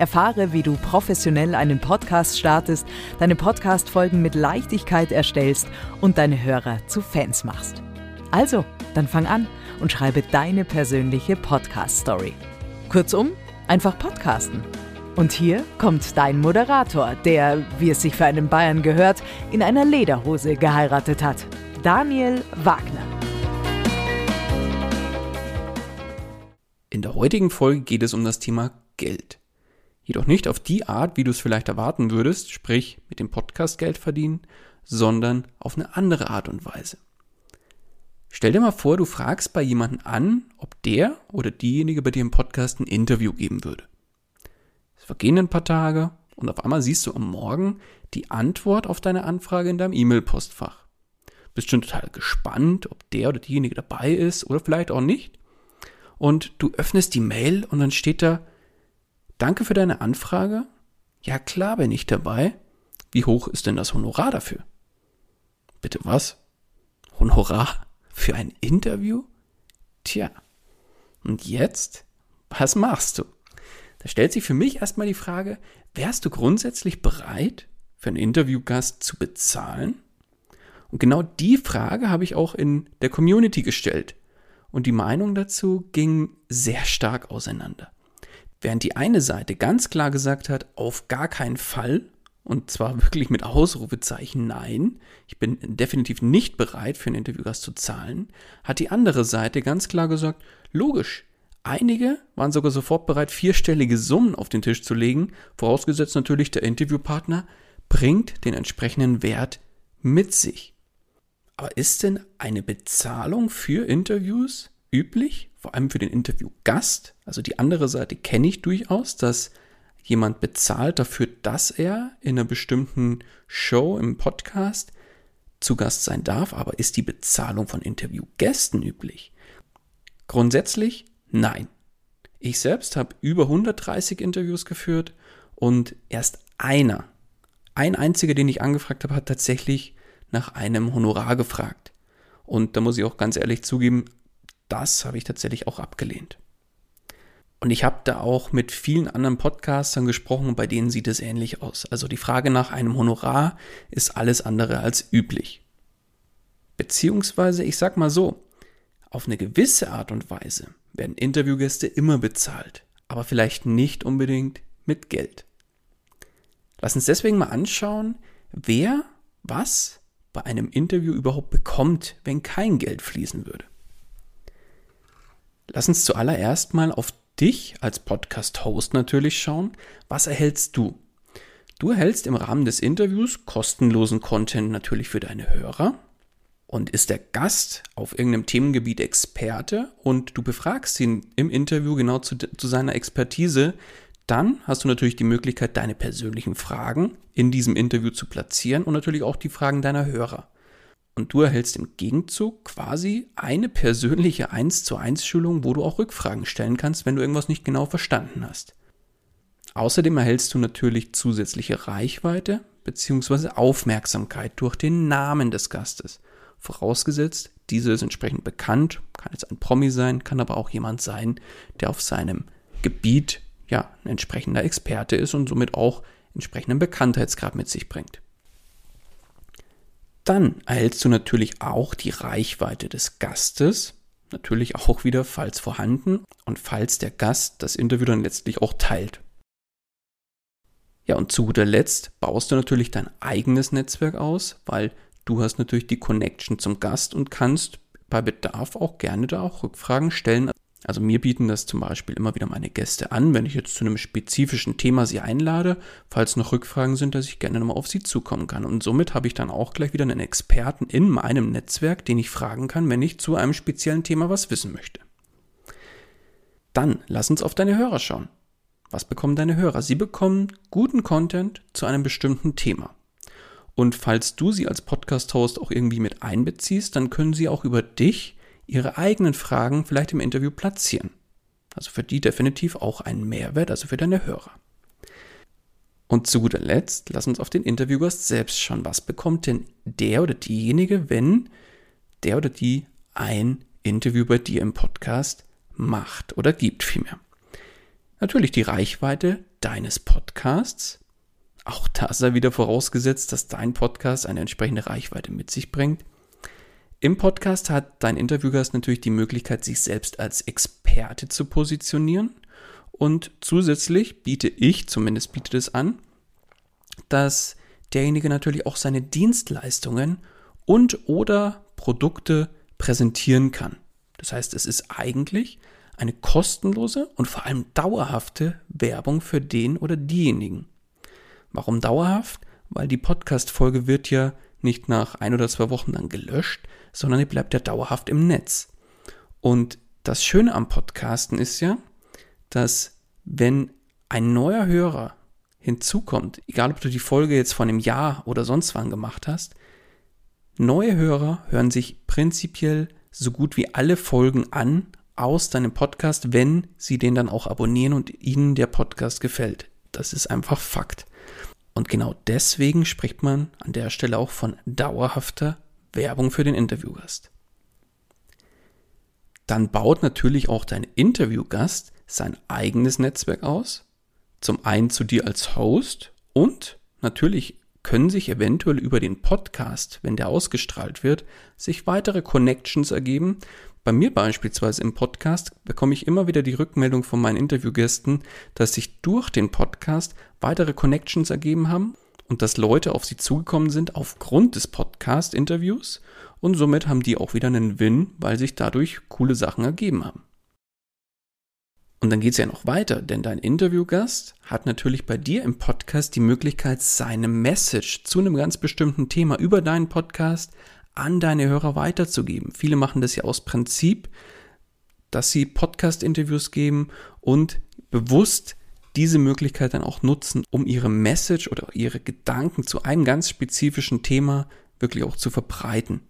Erfahre, wie du professionell einen Podcast startest, deine Podcast-Folgen mit Leichtigkeit erstellst und deine Hörer zu Fans machst. Also, dann fang an und schreibe deine persönliche Podcast-Story. Kurzum, einfach podcasten. Und hier kommt dein Moderator, der, wie es sich für einen Bayern gehört, in einer Lederhose geheiratet hat. Daniel Wagner. In der heutigen Folge geht es um das Thema Geld. Jedoch nicht auf die Art, wie du es vielleicht erwarten würdest, sprich mit dem Podcast Geld verdienen, sondern auf eine andere Art und Weise. Stell dir mal vor, du fragst bei jemandem an, ob der oder diejenige bei dir im Podcast ein Interview geben würde. Es vergehen ein paar Tage und auf einmal siehst du am Morgen die Antwort auf deine Anfrage in deinem E-Mail-Postfach. Bist schon total gespannt, ob der oder diejenige dabei ist oder vielleicht auch nicht. Und du öffnest die Mail und dann steht da, Danke für deine Anfrage. Ja klar bin ich dabei. Wie hoch ist denn das Honorar dafür? Bitte was? Honorar für ein Interview? Tja. Und jetzt? Was machst du? Da stellt sich für mich erstmal die Frage, wärst du grundsätzlich bereit, für einen Interviewgast zu bezahlen? Und genau die Frage habe ich auch in der Community gestellt. Und die Meinung dazu ging sehr stark auseinander. Während die eine Seite ganz klar gesagt hat, auf gar keinen Fall, und zwar wirklich mit Ausrufezeichen Nein, ich bin definitiv nicht bereit, für ein Interviewgast zu zahlen, hat die andere Seite ganz klar gesagt, logisch. Einige waren sogar sofort bereit, vierstellige Summen auf den Tisch zu legen, vorausgesetzt natürlich der Interviewpartner bringt den entsprechenden Wert mit sich. Aber ist denn eine Bezahlung für Interviews üblich? vor allem für den Interviewgast, also die andere Seite kenne ich durchaus, dass jemand bezahlt dafür, dass er in einer bestimmten Show im Podcast zu Gast sein darf, aber ist die Bezahlung von Interviewgästen üblich? Grundsätzlich nein. Ich selbst habe über 130 Interviews geführt und erst einer, ein einziger, den ich angefragt habe, hat tatsächlich nach einem Honorar gefragt. Und da muss ich auch ganz ehrlich zugeben, das habe ich tatsächlich auch abgelehnt. Und ich habe da auch mit vielen anderen Podcastern gesprochen, bei denen sieht es ähnlich aus. Also die Frage nach einem Honorar ist alles andere als üblich. Beziehungsweise, ich sag mal so, auf eine gewisse Art und Weise werden Interviewgäste immer bezahlt, aber vielleicht nicht unbedingt mit Geld. Lass uns deswegen mal anschauen, wer was bei einem Interview überhaupt bekommt, wenn kein Geld fließen würde. Lass uns zuallererst mal auf dich als Podcast-Host natürlich schauen. Was erhältst du? Du erhältst im Rahmen des Interviews kostenlosen Content natürlich für deine Hörer. Und ist der Gast auf irgendeinem Themengebiet Experte und du befragst ihn im Interview genau zu, zu seiner Expertise, dann hast du natürlich die Möglichkeit, deine persönlichen Fragen in diesem Interview zu platzieren und natürlich auch die Fragen deiner Hörer. Und du erhältst im Gegenzug quasi eine persönliche 1 zu 1 Schulung, wo du auch Rückfragen stellen kannst, wenn du irgendwas nicht genau verstanden hast. Außerdem erhältst du natürlich zusätzliche Reichweite bzw. Aufmerksamkeit durch den Namen des Gastes. Vorausgesetzt, dieser ist entsprechend bekannt, Kann jetzt ein Promi sein, kann aber auch jemand sein, der auf seinem Gebiet ja ein entsprechender Experte ist und somit auch entsprechenden Bekanntheitsgrad mit sich bringt. Dann erhältst du natürlich auch die Reichweite des Gastes, natürlich auch wieder, falls vorhanden und falls der Gast das Interview dann letztlich auch teilt. Ja, und zu guter Letzt baust du natürlich dein eigenes Netzwerk aus, weil du hast natürlich die Connection zum Gast und kannst bei Bedarf auch gerne da auch Rückfragen stellen. Also mir bieten das zum Beispiel immer wieder meine Gäste an, wenn ich jetzt zu einem spezifischen Thema sie einlade, falls noch Rückfragen sind, dass ich gerne nochmal auf sie zukommen kann. Und somit habe ich dann auch gleich wieder einen Experten in meinem Netzwerk, den ich fragen kann, wenn ich zu einem speziellen Thema was wissen möchte. Dann lass uns auf deine Hörer schauen. Was bekommen deine Hörer? Sie bekommen guten Content zu einem bestimmten Thema. Und falls du sie als Podcast-Host auch irgendwie mit einbeziehst, dann können sie auch über dich ihre eigenen Fragen vielleicht im Interview platzieren. Also für die definitiv auch einen Mehrwert, also für deine Hörer. Und zu guter Letzt, lass uns auf den Interviewgast selbst schauen. Was bekommt denn der oder diejenige, wenn der oder die ein Interview bei dir im Podcast macht oder gibt vielmehr? Natürlich die Reichweite deines Podcasts. Auch da sei wieder vorausgesetzt, dass dein Podcast eine entsprechende Reichweite mit sich bringt. Im Podcast hat dein Interviewgast natürlich die Möglichkeit, sich selbst als Experte zu positionieren. Und zusätzlich biete ich, zumindest bietet es an, dass derjenige natürlich auch seine Dienstleistungen und oder Produkte präsentieren kann. Das heißt, es ist eigentlich eine kostenlose und vor allem dauerhafte Werbung für den oder diejenigen. Warum dauerhaft? Weil die Podcast-Folge wird ja nicht nach ein oder zwei Wochen dann gelöscht, sondern die bleibt ja dauerhaft im Netz. Und das Schöne am Podcasten ist ja, dass wenn ein neuer Hörer hinzukommt, egal ob du die Folge jetzt vor einem Jahr oder sonst wann gemacht hast, neue Hörer hören sich prinzipiell so gut wie alle Folgen an aus deinem Podcast, wenn sie den dann auch abonnieren und ihnen der Podcast gefällt. Das ist einfach Fakt. Und genau deswegen spricht man an der Stelle auch von dauerhafter Werbung für den Interviewgast. Dann baut natürlich auch dein Interviewgast sein eigenes Netzwerk aus. Zum einen zu dir als Host und natürlich können sich eventuell über den Podcast, wenn der ausgestrahlt wird, sich weitere Connections ergeben, bei mir beispielsweise im Podcast bekomme ich immer wieder die Rückmeldung von meinen Interviewgästen, dass sich durch den Podcast weitere Connections ergeben haben und dass Leute auf sie zugekommen sind aufgrund des Podcast-Interviews und somit haben die auch wieder einen Win, weil sich dadurch coole Sachen ergeben haben. Und dann geht es ja noch weiter, denn dein Interviewgast hat natürlich bei dir im Podcast die Möglichkeit, seine Message zu einem ganz bestimmten Thema über deinen Podcast an deine Hörer weiterzugeben. Viele machen das ja aus Prinzip, dass sie Podcast-Interviews geben und bewusst diese Möglichkeit dann auch nutzen, um ihre Message oder ihre Gedanken zu einem ganz spezifischen Thema wirklich auch zu verbreiten.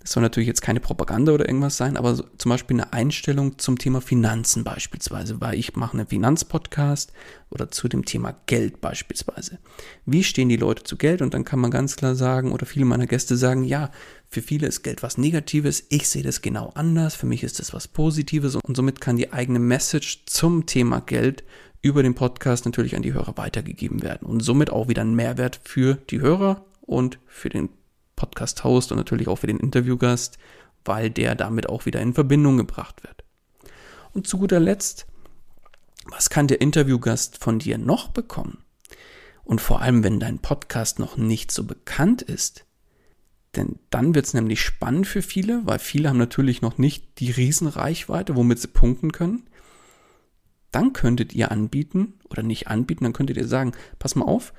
Das soll natürlich jetzt keine Propaganda oder irgendwas sein, aber zum Beispiel eine Einstellung zum Thema Finanzen beispielsweise, weil ich mache einen Finanzpodcast oder zu dem Thema Geld beispielsweise. Wie stehen die Leute zu Geld? Und dann kann man ganz klar sagen, oder viele meiner Gäste sagen, ja, für viele ist Geld was Negatives, ich sehe das genau anders, für mich ist das was Positives und somit kann die eigene Message zum Thema Geld über den Podcast natürlich an die Hörer weitergegeben werden und somit auch wieder ein Mehrwert für die Hörer und für den Podcast-Host und natürlich auch für den Interviewgast, weil der damit auch wieder in Verbindung gebracht wird. Und zu guter Letzt, was kann der Interviewgast von dir noch bekommen? Und vor allem, wenn dein Podcast noch nicht so bekannt ist, denn dann wird es nämlich spannend für viele, weil viele haben natürlich noch nicht die Riesenreichweite, womit sie punkten können. Dann könntet ihr anbieten oder nicht anbieten, dann könntet ihr sagen, pass mal auf,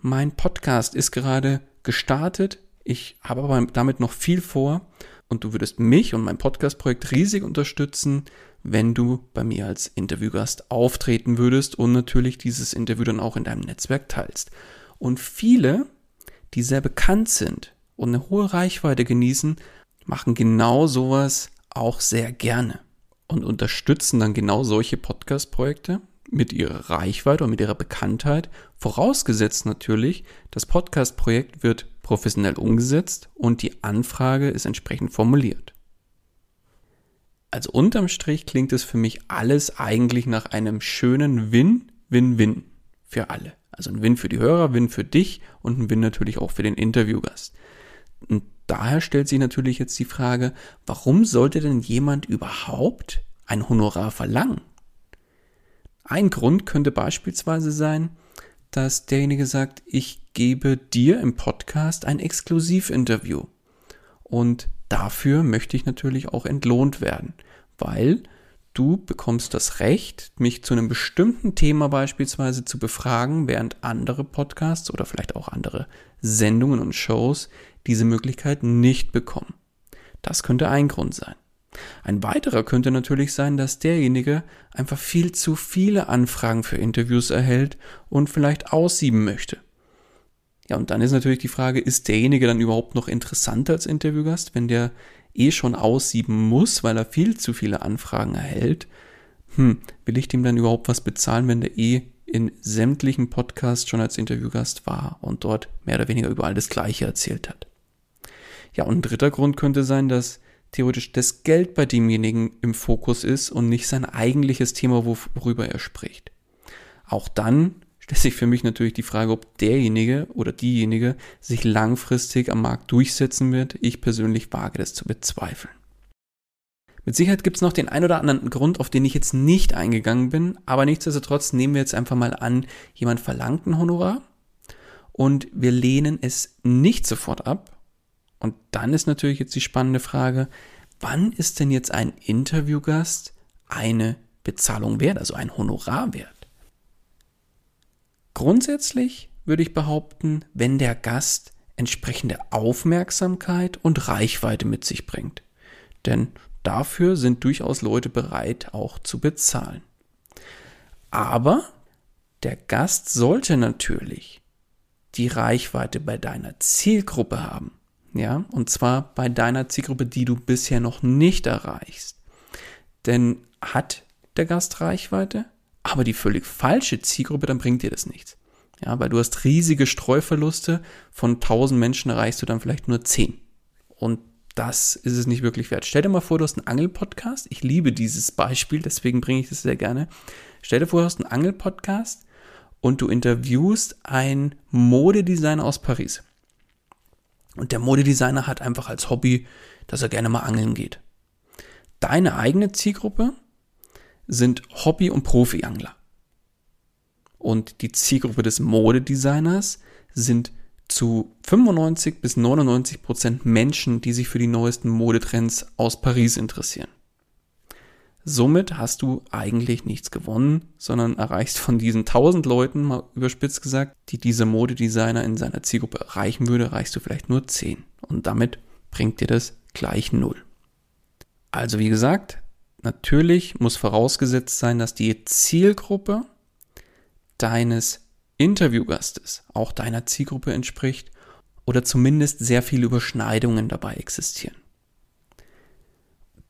mein Podcast ist gerade gestartet, ich habe aber damit noch viel vor und du würdest mich und mein Podcast-Projekt riesig unterstützen, wenn du bei mir als Interviewgast auftreten würdest und natürlich dieses Interview dann auch in deinem Netzwerk teilst. Und viele, die sehr bekannt sind und eine hohe Reichweite genießen, machen genau sowas auch sehr gerne und unterstützen dann genau solche Podcast-Projekte mit ihrer Reichweite und mit ihrer Bekanntheit, vorausgesetzt natürlich, das Podcast-Projekt wird professionell umgesetzt und die Anfrage ist entsprechend formuliert. Also unterm Strich klingt es für mich alles eigentlich nach einem schönen Win-Win-Win für alle. Also ein Win für die Hörer, Win für dich und ein Win natürlich auch für den Interviewgast. Und daher stellt sich natürlich jetzt die Frage, warum sollte denn jemand überhaupt ein Honorar verlangen? Ein Grund könnte beispielsweise sein, dass derjenige sagt, ich gebe dir im Podcast ein Exklusivinterview. Und dafür möchte ich natürlich auch entlohnt werden, weil du bekommst das Recht, mich zu einem bestimmten Thema beispielsweise zu befragen, während andere Podcasts oder vielleicht auch andere Sendungen und Shows diese Möglichkeit nicht bekommen. Das könnte ein Grund sein. Ein weiterer könnte natürlich sein, dass derjenige einfach viel zu viele Anfragen für Interviews erhält und vielleicht aussieben möchte. Ja, und dann ist natürlich die Frage, ist derjenige dann überhaupt noch interessanter als Interviewgast, wenn der eh schon aussieben muss, weil er viel zu viele Anfragen erhält? Hm, will ich dem dann überhaupt was bezahlen, wenn der eh in sämtlichen Podcasts schon als Interviewgast war und dort mehr oder weniger überall das Gleiche erzählt hat? Ja, und ein dritter Grund könnte sein, dass theoretisch das Geld bei demjenigen im Fokus ist und nicht sein eigentliches Thema, worüber er spricht. Auch dann stellt sich für mich natürlich die Frage, ob derjenige oder diejenige sich langfristig am Markt durchsetzen wird. Ich persönlich wage das zu bezweifeln. Mit Sicherheit gibt es noch den ein oder anderen Grund, auf den ich jetzt nicht eingegangen bin, aber nichtsdestotrotz nehmen wir jetzt einfach mal an, jemand verlangt ein Honorar und wir lehnen es nicht sofort ab. Und dann ist natürlich jetzt die spannende Frage, wann ist denn jetzt ein Interviewgast eine Bezahlung wert, also ein Honorar wert? Grundsätzlich würde ich behaupten, wenn der Gast entsprechende Aufmerksamkeit und Reichweite mit sich bringt. Denn dafür sind durchaus Leute bereit, auch zu bezahlen. Aber der Gast sollte natürlich die Reichweite bei deiner Zielgruppe haben. Ja, und zwar bei deiner Zielgruppe, die du bisher noch nicht erreichst. Denn hat der Gast Reichweite, aber die völlig falsche Zielgruppe, dann bringt dir das nichts. Ja, weil du hast riesige Streuverluste. Von 1000 Menschen erreichst du dann vielleicht nur 10. Und das ist es nicht wirklich wert. Stell dir mal vor, du hast einen Angelpodcast. Ich liebe dieses Beispiel, deswegen bringe ich das sehr gerne. Stell dir vor, du hast einen Angelpodcast und du interviewst einen Modedesigner aus Paris. Und der Modedesigner hat einfach als Hobby, dass er gerne mal angeln geht. Deine eigene Zielgruppe sind Hobby- und Profi-Angler. Und die Zielgruppe des Modedesigners sind zu 95 bis 99 Prozent Menschen, die sich für die neuesten Modetrends aus Paris interessieren. Somit hast du eigentlich nichts gewonnen, sondern erreichst von diesen 1000 Leuten, mal überspitzt gesagt, die dieser Modedesigner in seiner Zielgruppe erreichen würde, erreichst du vielleicht nur 10. Und damit bringt dir das gleich null. Also wie gesagt, natürlich muss vorausgesetzt sein, dass die Zielgruppe deines Interviewgastes auch deiner Zielgruppe entspricht oder zumindest sehr viele Überschneidungen dabei existieren.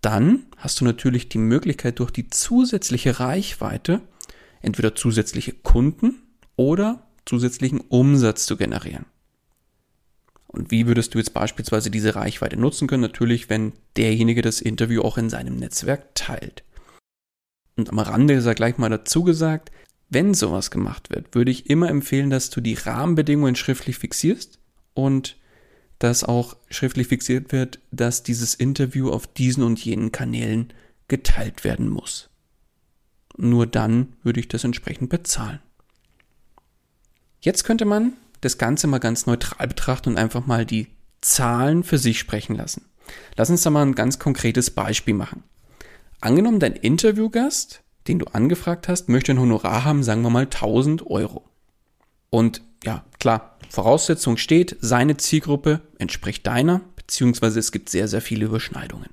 Dann hast du natürlich die Möglichkeit durch die zusätzliche Reichweite entweder zusätzliche Kunden oder zusätzlichen Umsatz zu generieren. Und wie würdest du jetzt beispielsweise diese Reichweite nutzen können? Natürlich, wenn derjenige das Interview auch in seinem Netzwerk teilt. Und am Rande sei gleich mal dazu gesagt, wenn sowas gemacht wird, würde ich immer empfehlen, dass du die Rahmenbedingungen schriftlich fixierst und dass auch schriftlich fixiert wird, dass dieses Interview auf diesen und jenen Kanälen geteilt werden muss. Nur dann würde ich das entsprechend bezahlen. Jetzt könnte man das Ganze mal ganz neutral betrachten und einfach mal die Zahlen für sich sprechen lassen. Lass uns da mal ein ganz konkretes Beispiel machen. Angenommen, dein Interviewgast den du angefragt hast, möchte ein Honorar haben, sagen wir mal 1000 Euro. Und ja, klar, Voraussetzung steht, seine Zielgruppe entspricht deiner, beziehungsweise es gibt sehr, sehr viele Überschneidungen.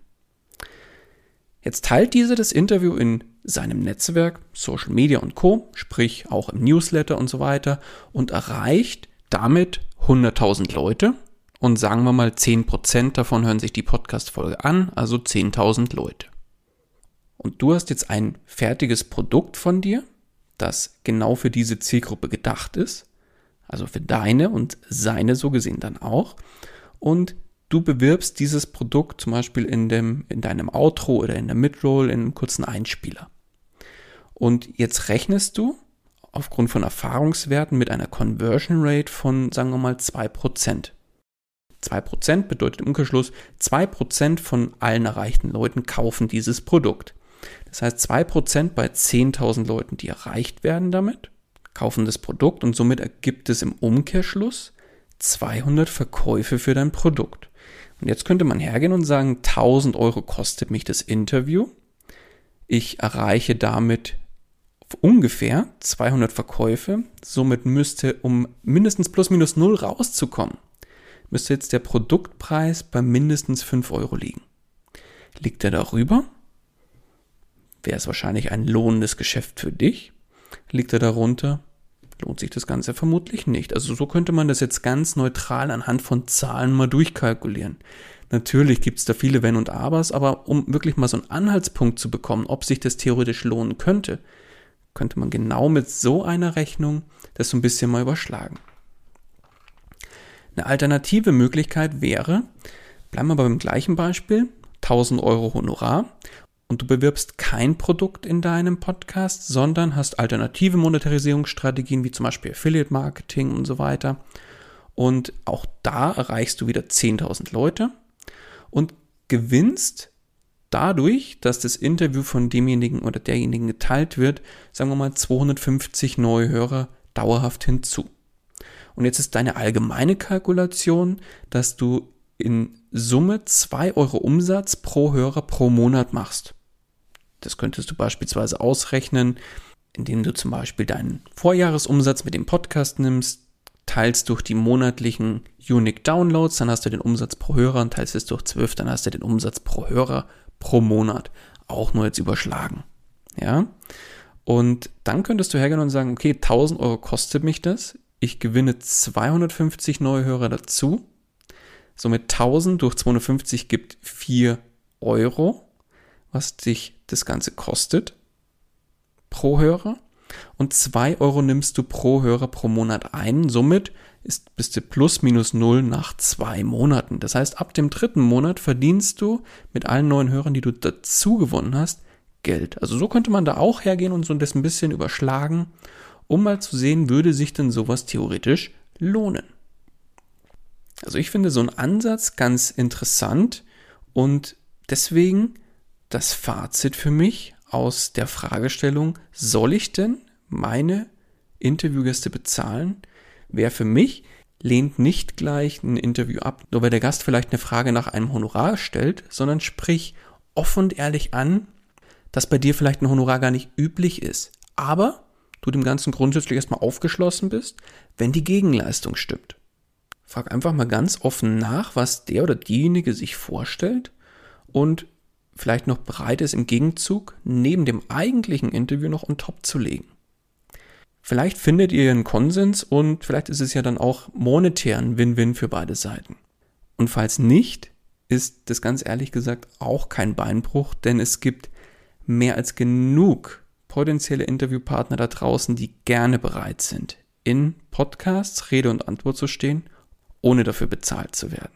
Jetzt teilt dieser das Interview in seinem Netzwerk, Social Media und Co., sprich auch im Newsletter und so weiter, und erreicht damit 100.000 Leute. Und sagen wir mal, 10% davon hören sich die Podcast-Folge an, also 10.000 Leute. Und du hast jetzt ein fertiges Produkt von dir, das genau für diese Zielgruppe gedacht ist, also für deine und seine so gesehen dann auch. Und du bewirbst dieses Produkt zum Beispiel in, dem, in deinem Outro oder in der Midroll, in einem kurzen Einspieler. Und jetzt rechnest du aufgrund von Erfahrungswerten mit einer Conversion Rate von, sagen wir mal, 2%. 2% bedeutet im Umkehrschluss, 2% von allen erreichten Leuten kaufen dieses Produkt. Das heißt, 2% bei 10.000 Leuten, die erreicht werden damit, kaufen das Produkt und somit ergibt es im Umkehrschluss 200 Verkäufe für dein Produkt. Und jetzt könnte man hergehen und sagen, 1000 Euro kostet mich das Interview. Ich erreiche damit ungefähr 200 Verkäufe. Somit müsste, um mindestens plus minus null rauszukommen, müsste jetzt der Produktpreis bei mindestens 5 Euro liegen. Liegt er darüber? Wäre es wahrscheinlich ein lohnendes Geschäft für dich? Liegt er darunter? Lohnt sich das Ganze vermutlich nicht. Also so könnte man das jetzt ganz neutral anhand von Zahlen mal durchkalkulieren. Natürlich gibt es da viele Wenn und Abers, aber um wirklich mal so einen Anhaltspunkt zu bekommen, ob sich das theoretisch lohnen könnte, könnte man genau mit so einer Rechnung das so ein bisschen mal überschlagen. Eine alternative Möglichkeit wäre, bleiben wir beim gleichen Beispiel, 1000 Euro Honorar und du bewirbst kein Produkt in deinem Podcast, sondern hast alternative Monetarisierungsstrategien wie zum Beispiel Affiliate Marketing und so weiter. Und auch da erreichst du wieder 10.000 Leute und gewinnst dadurch, dass das Interview von demjenigen oder derjenigen geteilt wird, sagen wir mal 250 neue Hörer dauerhaft hinzu. Und jetzt ist deine allgemeine Kalkulation, dass du in Summe 2 Euro Umsatz pro Hörer pro Monat machst. Das könntest du beispielsweise ausrechnen, indem du zum Beispiel deinen Vorjahresumsatz mit dem Podcast nimmst, teilst durch die monatlichen Unique Downloads, dann hast du den Umsatz pro Hörer und teilst es durch 12, dann hast du den Umsatz pro Hörer pro Monat. Auch nur jetzt überschlagen. Ja? Und dann könntest du hergehen und sagen, okay, 1000 Euro kostet mich das. Ich gewinne 250 neue Hörer dazu. Somit 1000 durch 250 gibt 4 Euro, was dich das Ganze kostet pro Hörer. Und 2 Euro nimmst du pro Hörer pro Monat ein. Somit ist, bist du plus minus null nach zwei Monaten. Das heißt, ab dem dritten Monat verdienst du mit allen neuen Hörern, die du dazu gewonnen hast, Geld. Also so könnte man da auch hergehen und so das ein bisschen überschlagen, um mal zu sehen, würde sich denn sowas theoretisch lohnen. Also ich finde so einen Ansatz ganz interessant und deswegen das Fazit für mich aus der Fragestellung, soll ich denn meine Interviewgäste bezahlen? Wer für mich lehnt nicht gleich ein Interview ab, nur weil der Gast vielleicht eine Frage nach einem Honorar stellt, sondern sprich offen und ehrlich an, dass bei dir vielleicht ein Honorar gar nicht üblich ist. Aber du dem Ganzen grundsätzlich erstmal aufgeschlossen bist, wenn die Gegenleistung stimmt. Frag einfach mal ganz offen nach, was der oder diejenige sich vorstellt und vielleicht noch bereit ist, im Gegenzug neben dem eigentlichen Interview noch on top zu legen. Vielleicht findet ihr einen Konsens und vielleicht ist es ja dann auch monetär ein Win-Win für beide Seiten. Und falls nicht, ist das ganz ehrlich gesagt auch kein Beinbruch, denn es gibt mehr als genug potenzielle Interviewpartner da draußen, die gerne bereit sind, in Podcasts Rede und Antwort zu stehen, ohne dafür bezahlt zu werden.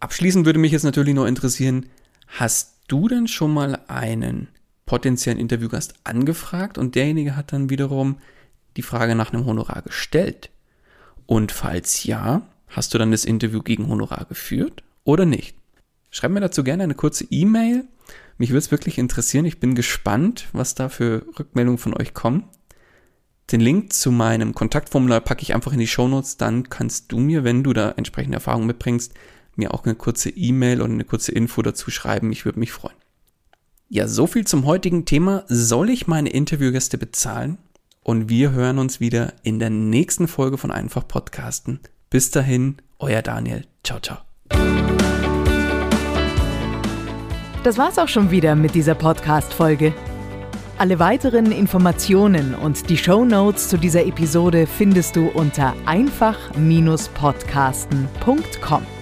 Abschließend würde mich jetzt natürlich noch interessieren, hast du denn schon mal einen potenziellen Interviewgast angefragt und derjenige hat dann wiederum die Frage nach einem Honorar gestellt. Und falls ja, hast du dann das Interview gegen Honorar geführt oder nicht? Schreib mir dazu gerne eine kurze E-Mail. Mich würde es wirklich interessieren. Ich bin gespannt, was da für Rückmeldungen von euch kommen. Den Link zu meinem Kontaktformular packe ich einfach in die Shownotes. Dann kannst du mir, wenn du da entsprechende Erfahrungen mitbringst, mir auch eine kurze E-Mail oder eine kurze Info dazu schreiben. Ich würde mich freuen. Ja, so viel zum heutigen Thema. Soll ich meine Interviewgäste bezahlen? Und wir hören uns wieder in der nächsten Folge von Einfach Podcasten. Bis dahin, euer Daniel. Ciao, ciao. Das war's auch schon wieder mit dieser Podcast-Folge. Alle weiteren Informationen und die Show Notes zu dieser Episode findest du unter einfach-podcasten.com.